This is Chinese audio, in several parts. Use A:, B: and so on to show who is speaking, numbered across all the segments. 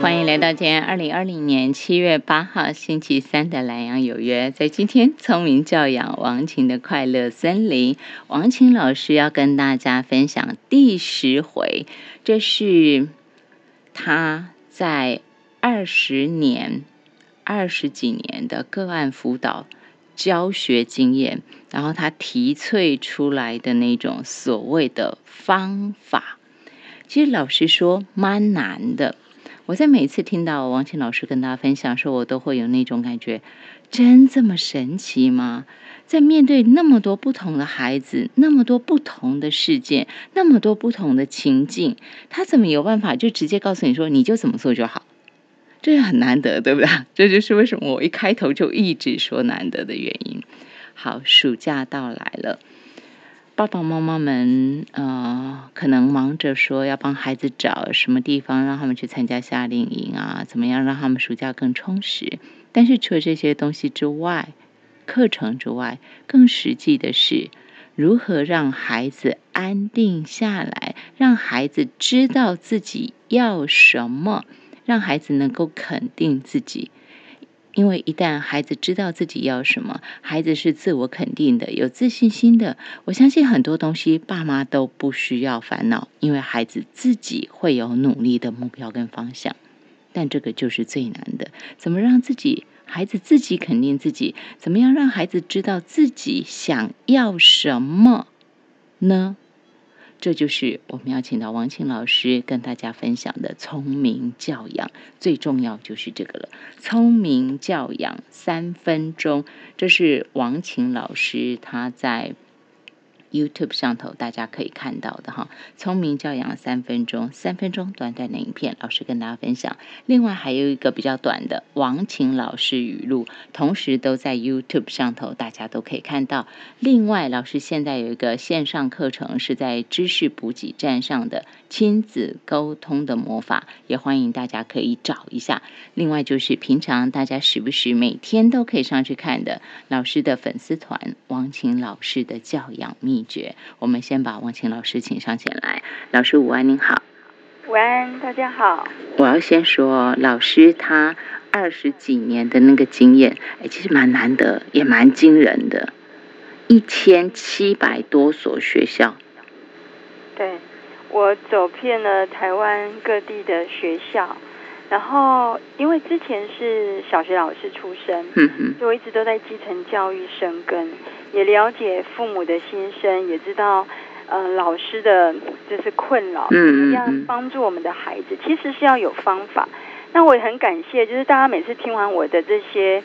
A: 欢迎来到今天二零二零年七月八号星期三的南阳有约。在今天，聪明教养王琴的快乐森林，王琴老师要跟大家分享第十回，这是他在二十年、二十几年的个案辅导教学经验，然后他提萃出来的那种所谓的方法。其实老实说，蛮难的。我在每次听到王琴老师跟大家分享的时候，我都会有那种感觉：真这么神奇吗？在面对那么多不同的孩子，那么多不同的事件，那么多不同的情境，他怎么有办法就直接告诉你说，你就怎么做就好？这也很难得，对不对？这就是为什么我一开头就一直说难得的原因。好，暑假到来了。爸爸妈妈们，呃，可能忙着说要帮孩子找什么地方让他们去参加夏令营啊，怎么样让他们暑假更充实？但是除了这些东西之外，课程之外，更实际的是如何让孩子安定下来，让孩子知道自己要什么，让孩子能够肯定自己。因为一旦孩子知道自己要什么，孩子是自我肯定的、有自信心的，我相信很多东西爸妈都不需要烦恼，因为孩子自己会有努力的目标跟方向。但这个就是最难的，怎么让自己孩子自己肯定自己？怎么样让孩子知道自己想要什么呢？这就是我们要请到王庆老师跟大家分享的聪明教养，最重要就是这个了。聪明教养三分钟，这是王晴老师他在。YouTube 上头大家可以看到的哈，聪明教养三分钟，三分钟短短的影片，老师跟大家分享。另外还有一个比较短的王晴老师语录，同时都在 YouTube 上头，大家都可以看到。另外，老师现在有一个线上课程是在知识补给站上的亲子沟通的魔法，也欢迎大家可以找一下。另外就是平常大家时不时每天都可以上去看的老师的粉丝团王晴老师的教养秘。秘诀，我们先把王晴老师请上前来。老师午安，您好。
B: 午安，大家好。
A: 我要先说，老师他二十几年的那个经验，哎，其实蛮难得，也蛮惊人的。一千七百多所学校。
B: 对，我走遍了台湾各地的学校。然后，因为之前是小学老师出身，所以我一直都在基层教育生根，也了解父母的心声，也知道呃老师的就是困扰，怎么样帮助我们的孩子，其实是要有方法。那我也很感谢，就是大家每次听完我的这些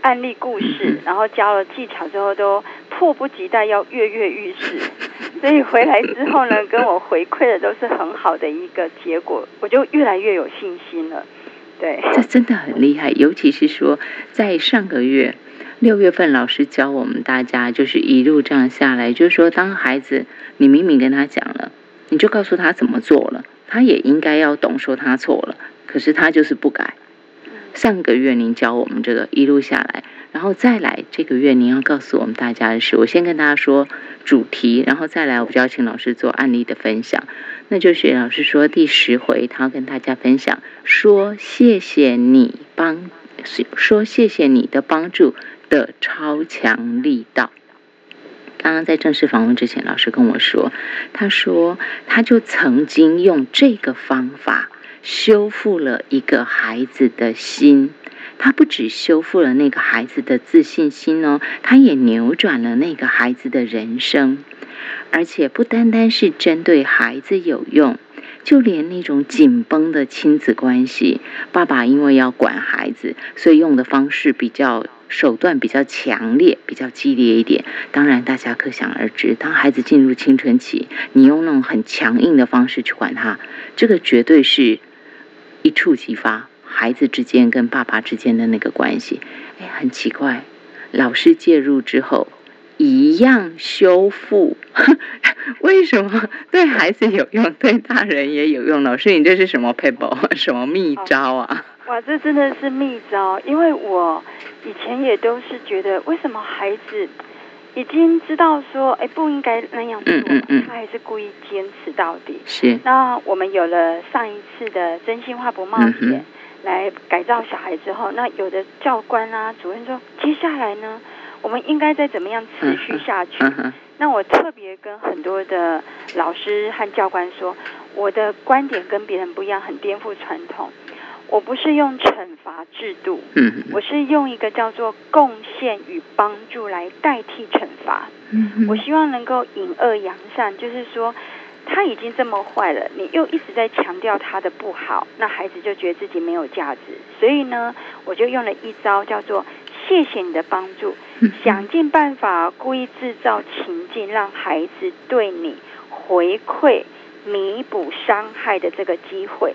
B: 案例故事，然后教了技巧之后，都迫不及待要跃跃欲试。所以回来之后呢，跟我回馈的都是很好的一个结果，我就越来越有信心了。对，
A: 这真的很厉害，尤其是说在上个月六月份，老师教我们大家，就是一路这样下来，就是说，当孩子你明明跟他讲了，你就告诉他怎么做了，他也应该要懂，说他错了，可是他就是不改。上个月您教我们这个一路下来。然后再来，这个月您要告诉我们大家的是，我先跟大家说主题，然后再来，我就要请老师做案例的分享。那就是老师说第十回，他要跟大家分享说谢谢你帮，说谢谢你的帮助的超强力道。刚刚在正式访问之前，老师跟我说，他说他就曾经用这个方法修复了一个孩子的心。他不只修复了那个孩子的自信心哦，他也扭转了那个孩子的人生，而且不单单是针对孩子有用，就连那种紧绷的亲子关系，爸爸因为要管孩子，所以用的方式比较手段比较强烈，比较激烈一点。当然，大家可想而知，当孩子进入青春期，你用那种很强硬的方式去管他，这个绝对是一触即发。孩子之间跟爸爸之间的那个关系，哎，很奇怪。老师介入之后，一样修复。为什么对孩子有用，对大人也有用？老师，你这是什么 paper？什么秘招啊？
B: 哇，这真的是秘招。因为我以前也都是觉得，为什么孩子已经知道说，哎，不应该那样做，嗯嗯嗯，他还是故意坚持到底。
A: 是。
B: 那我们有了上一次的真心话不冒险来改造小孩之后，那有的教官啊、主任说，接下来呢，我们应该再怎么样持续下去？那我特别跟很多的老师和教官说，我的观点跟别人不一样，很颠覆传统。我不是用惩罚制度，嗯，我是用一个叫做贡献与帮助来代替惩罚。嗯，我希望能够引恶扬善，就是说他已经这么坏了，你又一直在强调他的不好，那孩子就觉得自己没有价值。所以呢，我就用了一招叫做谢谢你的帮助，想尽办法故意制造情境，让孩子对你回馈。弥补伤害的这个机会，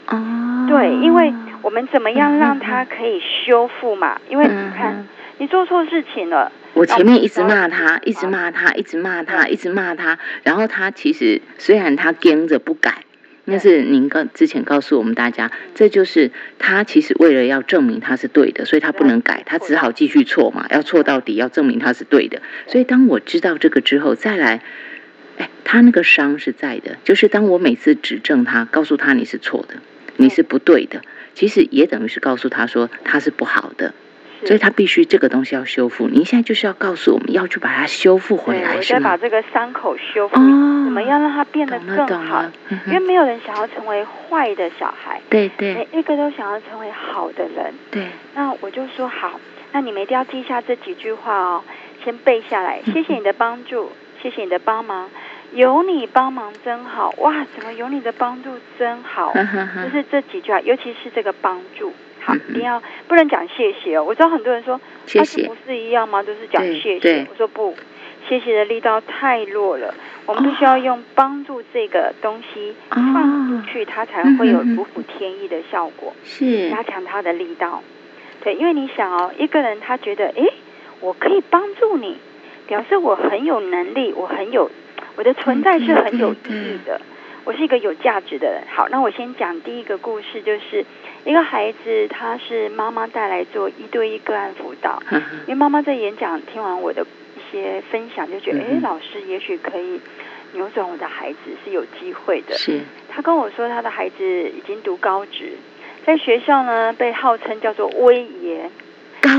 B: 对，因为我们怎么样让他可以修复嘛？因为你看，你做错事情了，
A: 我前面一直骂他，一直骂他，一直骂他，一直骂他，然后他其实虽然他跟着不改，但是您告之前告诉我们大家，这就是他其实为了要证明他是对的，所以他不能改，他只好继续错嘛，要错到底，要证明他是对的。所以当我知道这个之后，再来。哎，他那个伤是在的，就是当我每次指正他，告诉他你是错的，你是不对的，其实也等于是告诉他说他是不好的，所以他必须这个东西要修复。您现在就是要告诉我们要去把它修复回来，
B: 是吗？把这个伤口修复，我们要让它变得更好？因为没有人想要成为坏的小孩，
A: 对对，
B: 每一个都想要成为好的人。
A: 对，
B: 那我就说好，那你们一定要记下这几句话哦，先背下来。谢谢你的帮助，谢谢你的帮忙。有你帮忙真好哇！怎么有你的帮助真好？就是这几句话，尤其是这个帮助，好，一定要不能讲谢谢哦。我知道很多人说，
A: 谢谢
B: 不是一样吗？都是讲谢谢。我说不，谢谢的力道太弱了，我们必须要用帮助这个东西放出去，它才会有如虎添翼的效果，
A: 是
B: 加强它的力道。对，因为你想哦，一个人他觉得，哎，我可以帮助你，表示我很有能力，我很有。我的存在是很有意义的，我是一个有价值的人。好，那我先讲第一个故事，就是一个孩子，他是妈妈带来做一对一个案辅导，因为妈妈在演讲听完我的一些分享，就觉得，哎，老师也许可以扭转我的孩子是有机会的。
A: 是，
B: 他跟我说，他的孩子已经读高职，在学校呢被号称叫做威爷
A: 高。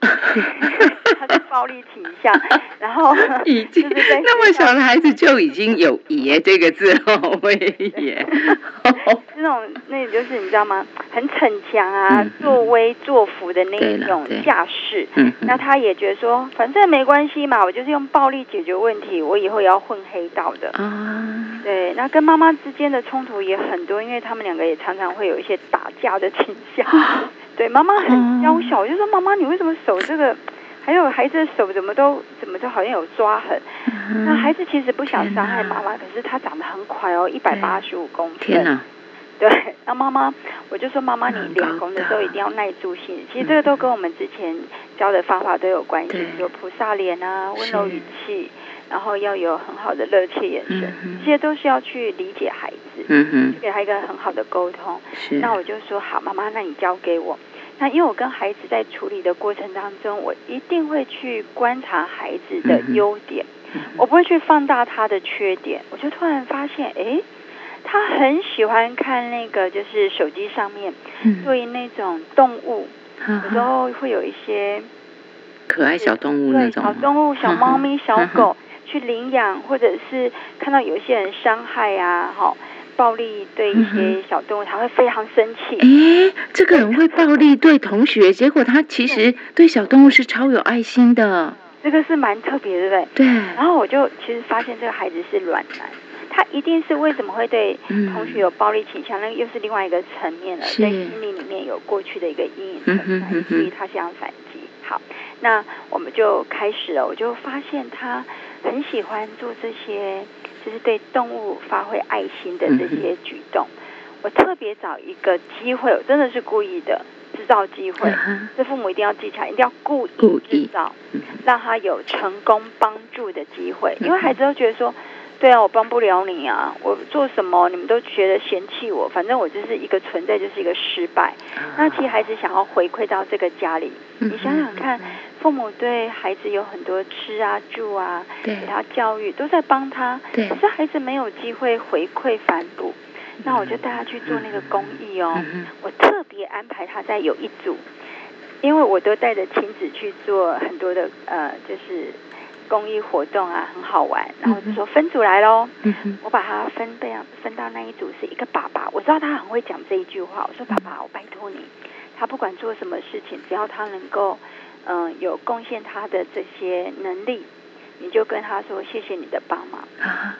B: 他是暴力倾向，然后
A: 已经那么小的孩子就已经有“爷”这个字哦，威爷，
B: 这种那就是你知道吗？很逞强啊，作威作福的那一种架势。嗯，那他也觉得说，反正没关系嘛，我就是用暴力解决问题，我以后也要混黑道的啊。对，那跟妈妈之间的冲突也很多，因为他们两个也常常会有一些打架的倾向。对，妈妈很娇小，我就说妈妈，你为什么手这个，还有孩子的手怎么都怎么都好像有抓痕？那孩子其实不想伤害妈妈，可是他长得很快哦，一百八十五公分。
A: 天哪！
B: 对，那妈妈，我就说妈妈，你练功的时候一定要耐住性。其实这个都跟我们之前教的方法都有关系，有菩萨脸啊，温柔语气。然后要有很好的热切眼神，这些都是要去理解孩子，去给他一个很好的沟通。那我就说好，妈妈，那你交给我。那因为我跟孩子在处理的过程当中，我一定会去观察孩子的优点，我不会去放大他的缺点。我就突然发现，哎，他很喜欢看那个，就是手机上面对那种动物，有时候会有一些
A: 可爱小动物那种
B: 小动物，小猫咪、小狗。去领养，或者是看到有一些人伤害啊，哈，暴力对一些小动物，他会非常生气。
A: 哎，这个人会暴力对同学，结果他其实对小动物是超有爱心的。
B: 这个是蛮特别的，对
A: 对？
B: 然后我就其实发现这个孩子是软男，他一定是为什么会对同学有暴力倾向？那又是另外一个层面了，在心理里面有过去的一个阴影存在，所以他想反击。好，那我们就开始了，我就发现他。很喜欢做这些，就是对动物发挥爱心的这些举动。我特别找一个机会，我真的是故意的制造机会。这父母一定要记起来，一定要故意制造，让他有成功帮助的机会。因为孩子都觉得说，对啊，我帮不了你啊，我做什么你们都觉得嫌弃我，反正我就是一个存在，就是一个失败。那其实孩子想要回馈到这个家里，你想想看，父母对孩子有很多吃啊、住啊，
A: 给
B: 他教育，都在帮他。
A: 对。
B: 可是孩子没有机会回馈反哺，那我就带他去做那个公益哦。我特别安排他在有一组，因为我都带着亲子去做很多的呃，就是公益活动啊，很好玩。然后就说分组来喽。嗯我把他分这样分到那一组是一个爸爸，我知道他很会讲这一句话。我说爸爸，我拜托你，他不管做什么事情，只要他能够。嗯，有贡献他的这些能力，你就跟他说谢谢你的帮忙。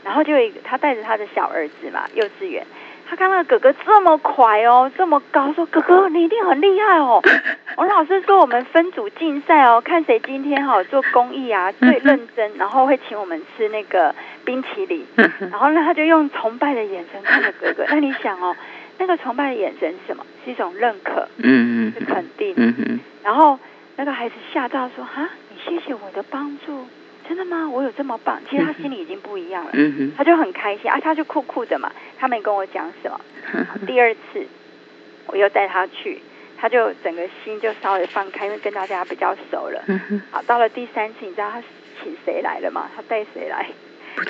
B: 然后就有一个他带着他的小儿子嘛，幼稚园，他看到哥哥这么快哦，这么高，说哥哥你一定很厉害哦。我老师说我们分组竞赛哦，看谁今天哈做公益啊最 认真，然后会请我们吃那个冰淇淋。然后呢，他就用崇拜的眼神看着哥哥。那你想哦，那个崇拜的眼神是什么？是一种认可，嗯嗯，是肯定，嗯嗯，然后。那个孩子吓到说：“哈，你谢谢我的帮助，真的吗？我有这么棒？其实他心里已经不一样了，他就很开心啊，他就酷酷的嘛，他没跟我讲什么。第二次我又带他去，他就整个心就稍微放开，因为跟大家比较熟了。好，到了第三次，你知道他请谁来了吗？他带谁来？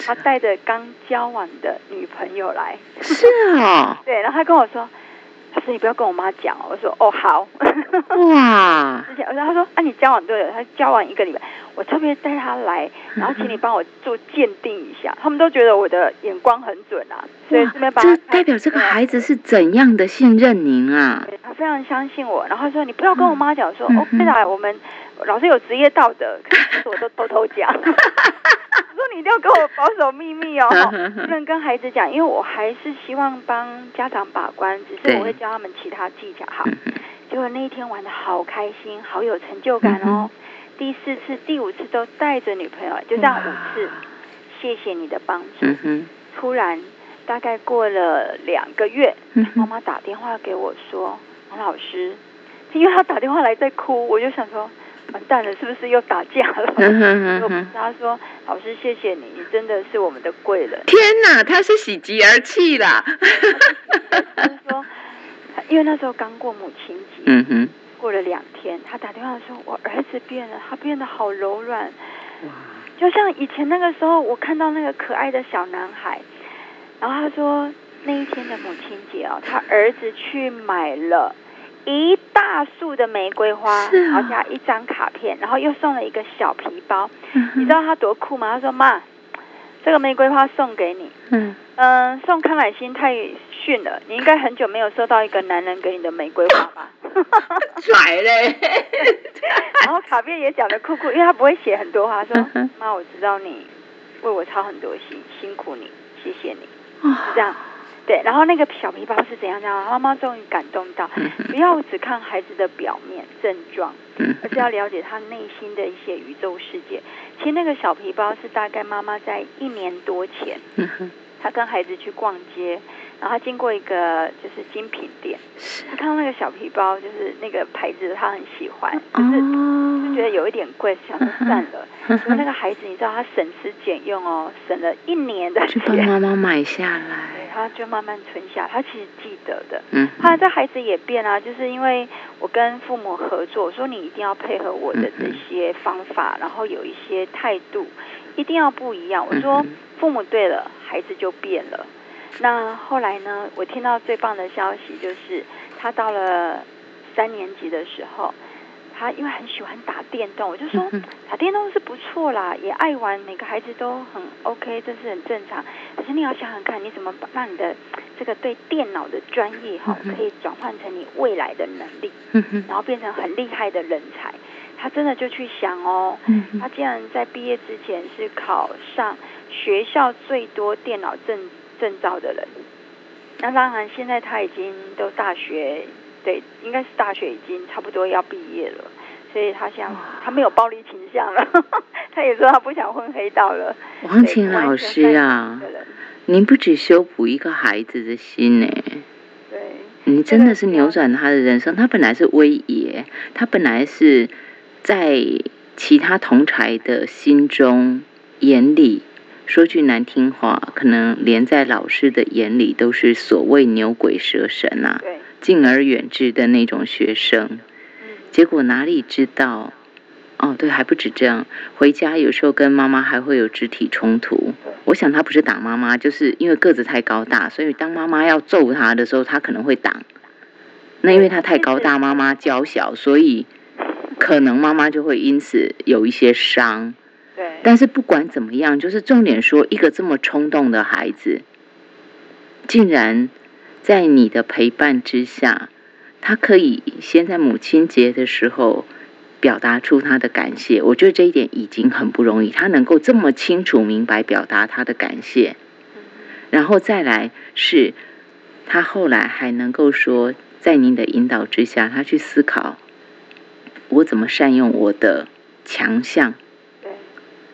B: 他带着刚交往的女朋友来。
A: 是啊，
B: 对，然后他跟我说。”他说：“你不要跟我妈讲哦。”我说：“哦，好。”
A: 哇！
B: 之前，然后他说：“啊，你交往对了？”他交往一个礼拜，我特别带他来，然后请你帮我做鉴定一下。他们都觉得我的眼光很准啊，所以这边把
A: 这代表这个孩子是怎样的信任您啊？
B: 他非常相信我，然后说：“你不要跟我妈讲，说哦，对啦，我们老师有职业道德，可是我都偷偷讲。”一定要跟我保守秘密哦，不能跟孩子讲，因为我还是希望帮家长把关，只是我会教他们其他技巧哈。结果那一天玩的好开心，好有成就感哦。第四次、第五次都带着女朋友，就这样五次。谢谢你的帮助。突然，大概过了两个月，妈妈打电话给我说：“王老师，因为他打电话来在哭，我就想说。”完蛋了，是不是又打架了嗯？他说：“老师，谢谢你，你真的是我们的贵人。”
A: 天哪，他是喜极而泣啦！
B: 他说：“因为那时候刚过母亲节，嗯哼，过了两天，他打电话说：我儿子变了，他变得好柔软，哇，就像以前那个时候，我看到那个可爱的小男孩。然后他说，那一天的母亲节哦，他儿子去买了。”一大束的玫瑰花，然后加一张卡片，然后又送了一个小皮包。你知道他多酷吗？他说：“妈，这个玫瑰花送给你。嗯嗯，送康乃馨太逊了，你应该很久没有收到一个男人给你的玫瑰花吧？”
A: 拽嘞！
B: 然后卡片也讲的酷酷，因为他不会写很多话，说：“妈，我知道你为我操很多心，辛苦你，谢谢你。”是这样。对，然后那个小皮包是怎样？这样妈妈终于感动到，不要只看孩子的表面症状，而是要了解他内心的一些宇宙世界。其实那个小皮包是大概妈妈在一年多前，他跟孩子去逛街。然后他经过一个就是精品店，他看到那个小皮包，就是那个牌子，他很喜欢，就是就觉得有一点贵，想算了。那个孩子，你知道他省吃俭用哦，省了一年的钱，
A: 帮妈妈买下来，
B: 他就慢慢存下。他其实记得的。嗯。后来这孩子也变啊，就是因为我跟父母合作，说你一定要配合我的这些方法，然后有一些态度一定要不一样。我说父母对了，孩子就变了。那后来呢？我听到最棒的消息就是，他到了三年级的时候，他因为很喜欢打电动，我就说打电动是不错啦，也爱玩，每个孩子都很 OK，这是很正常。可是你要想想看，你怎么把让你的这个对电脑的专业哈，可以转换成你未来的能力，然后变成很厉害的人才。他真的就去想哦，他竟然在毕业之前是考上学校最多电脑证。证照的人，那当然，现在他已经都大学，对，应该是大学已经差不多要毕业了，所以他想，他没有暴力倾向了，他也说他不想混黑道了。
A: 王琴老师啊，您不止修补一个孩子的心呢，
B: 对，
A: 你真的是扭转他的人生。他本来是威爷，他本来是在其他同才的心中眼里。说句难听话，可能连在老师的眼里都是所谓牛鬼蛇神啊，敬而远之的那种学生。结果哪里知道，哦，对，还不止这样，回家有时候跟妈妈还会有肢体冲突。我想他不是打妈妈，就是因为个子太高大，所以当妈妈要揍他的时候，他可能会挡。那因为他太高大，妈妈娇小，所以可能妈妈就会因此有一些伤。
B: 对。
A: 但是不管怎么样，就是重点说，一个这么冲动的孩子，竟然在你的陪伴之下，他可以先在母亲节的时候。表达出他的感谢，我觉得这一点已经很不容易。他能够这么清楚明白表达他的感谢，然后再来是，他后来还能够说，在您的引导之下，他去思考我怎么善用我的强项，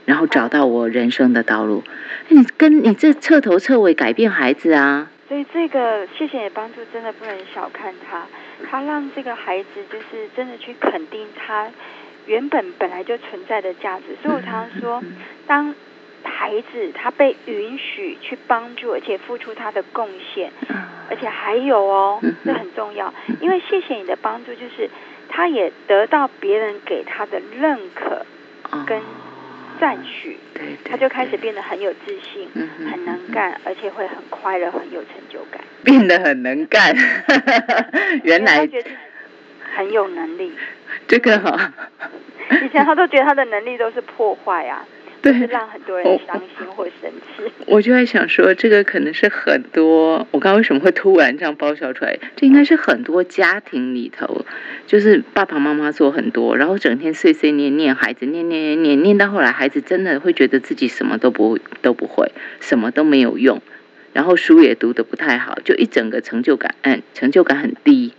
A: 然后找到我人生的道路。你跟你这彻头彻尾改变孩子啊！
B: 所以这个谢谢你的帮助，真的不能小看他。他让这个孩子就是真的去肯定他原本本来就存在的价值，所以我常常说，当孩子他被允许去帮助，而且付出他的贡献，而且还有哦，这很重要，因为谢谢你的帮助，就是他也得到别人给他的认可跟。赞许，他就开始变得很有自信，很能干，而且会很快乐，很有成就感。
A: 变得很能干，原来
B: 很有能力。
A: 这个哈，
B: 以前他都觉得他的能力都是破坏啊。对，让很多人伤心或生气。
A: 我就在想说，这个可能是很多，我刚刚为什么会突然这样爆笑出来？这应该是很多家庭里头，就是爸爸妈妈做很多，然后整天碎碎念念孩子，念念念念，念到后来，孩子真的会觉得自己什么都不都不会，什么都没有用，然后书也读得不太好，就一整个成就感，嗯，成就感很低。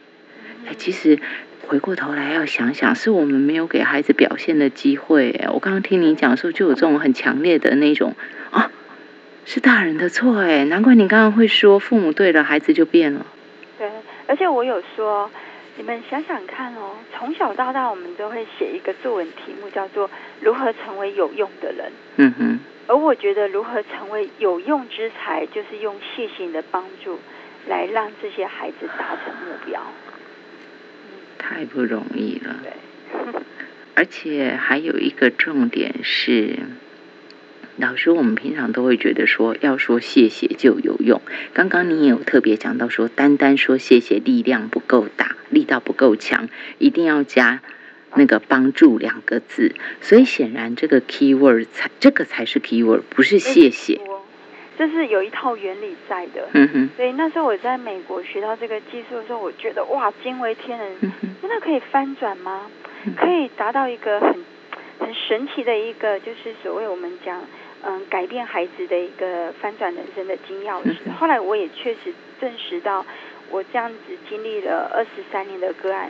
A: 哎，其实。回过头来要想想，是我们没有给孩子表现的机会。我刚刚听你讲的时候，就有这种很强烈的那种啊，是大人的错哎，难怪你刚刚会说父母对了，孩子就变了。
B: 对，而且我有说，你们想想看哦，从小到大我们都会写一个作文题目，叫做如何成为有用的人。
A: 嗯哼。
B: 而我觉得如何成为有用之才，就是用谢谢你的帮助，来让这些孩子达成目标。
A: 太不容易了，而且还有一个重点是，老师，我们平常都会觉得说，要说谢谢就有用。刚刚你也有特别讲到说，单单说谢谢力量不够大，力道不够强，一定要加那个帮助两个字。所以显然这个 key word 才这个才是 key word，不是谢谢。
B: 这是有一套原理在的，所以那时候我在美国学到这个技术的时候，我觉得哇，惊为天人，真的可以翻转吗？可以达到一个很很神奇的一个，就是所谓我们讲嗯改变孩子的一个翻转人生的金钥匙。后来我也确实证实到，我这样子经历了二十三年的个案，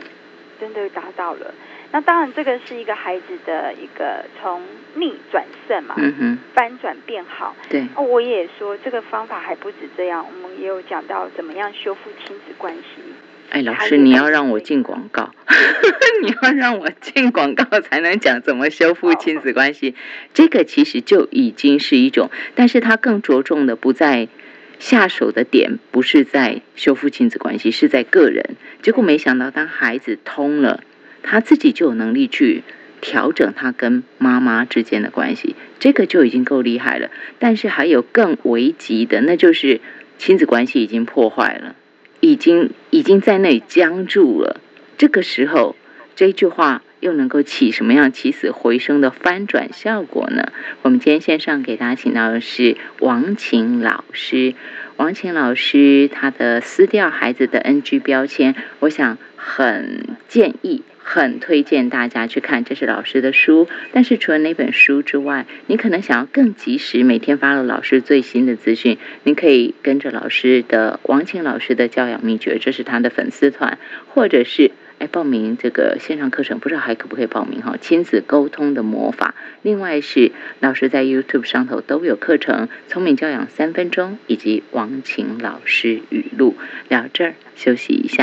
B: 真的达到了。那当然，这个是一个孩子的一个从逆转胜嘛，翻转变好。
A: 对，哦
B: 我也说这个方法还不止这样，我们也有讲到怎么样修复亲子关系。
A: 哎，老师，你要让我进广告，你要让我进广告才能讲怎么修复亲子关系。这个其实就已经是一种，但是它更着重的不在下手的点，不是在修复亲子关系，是在个人。结果没想到，当孩子通了。他自己就有能力去调整他跟妈妈之间的关系，这个就已经够厉害了。但是还有更危急的，那就是亲子关系已经破坏了，已经已经在那里僵住了。这个时候，这句话又能够起什么样起死回生的翻转效果呢？我们今天线上给大家请到的是王晴老师。王晴老师他的撕掉孩子的 NG 标签，我想很建议。很推荐大家去看，这是老师的书。但是除了那本书之外，你可能想要更及时每天发了老师最新的资讯，你可以跟着老师的王晴老师的教养秘诀，这是他的粉丝团，或者是报名这个线上课程，不知道还可不可以报名哈？亲子沟通的魔法。另外是老师在 YouTube 上头都有课程，聪明教养三分钟以及王晴老师语录。聊这儿休息一下。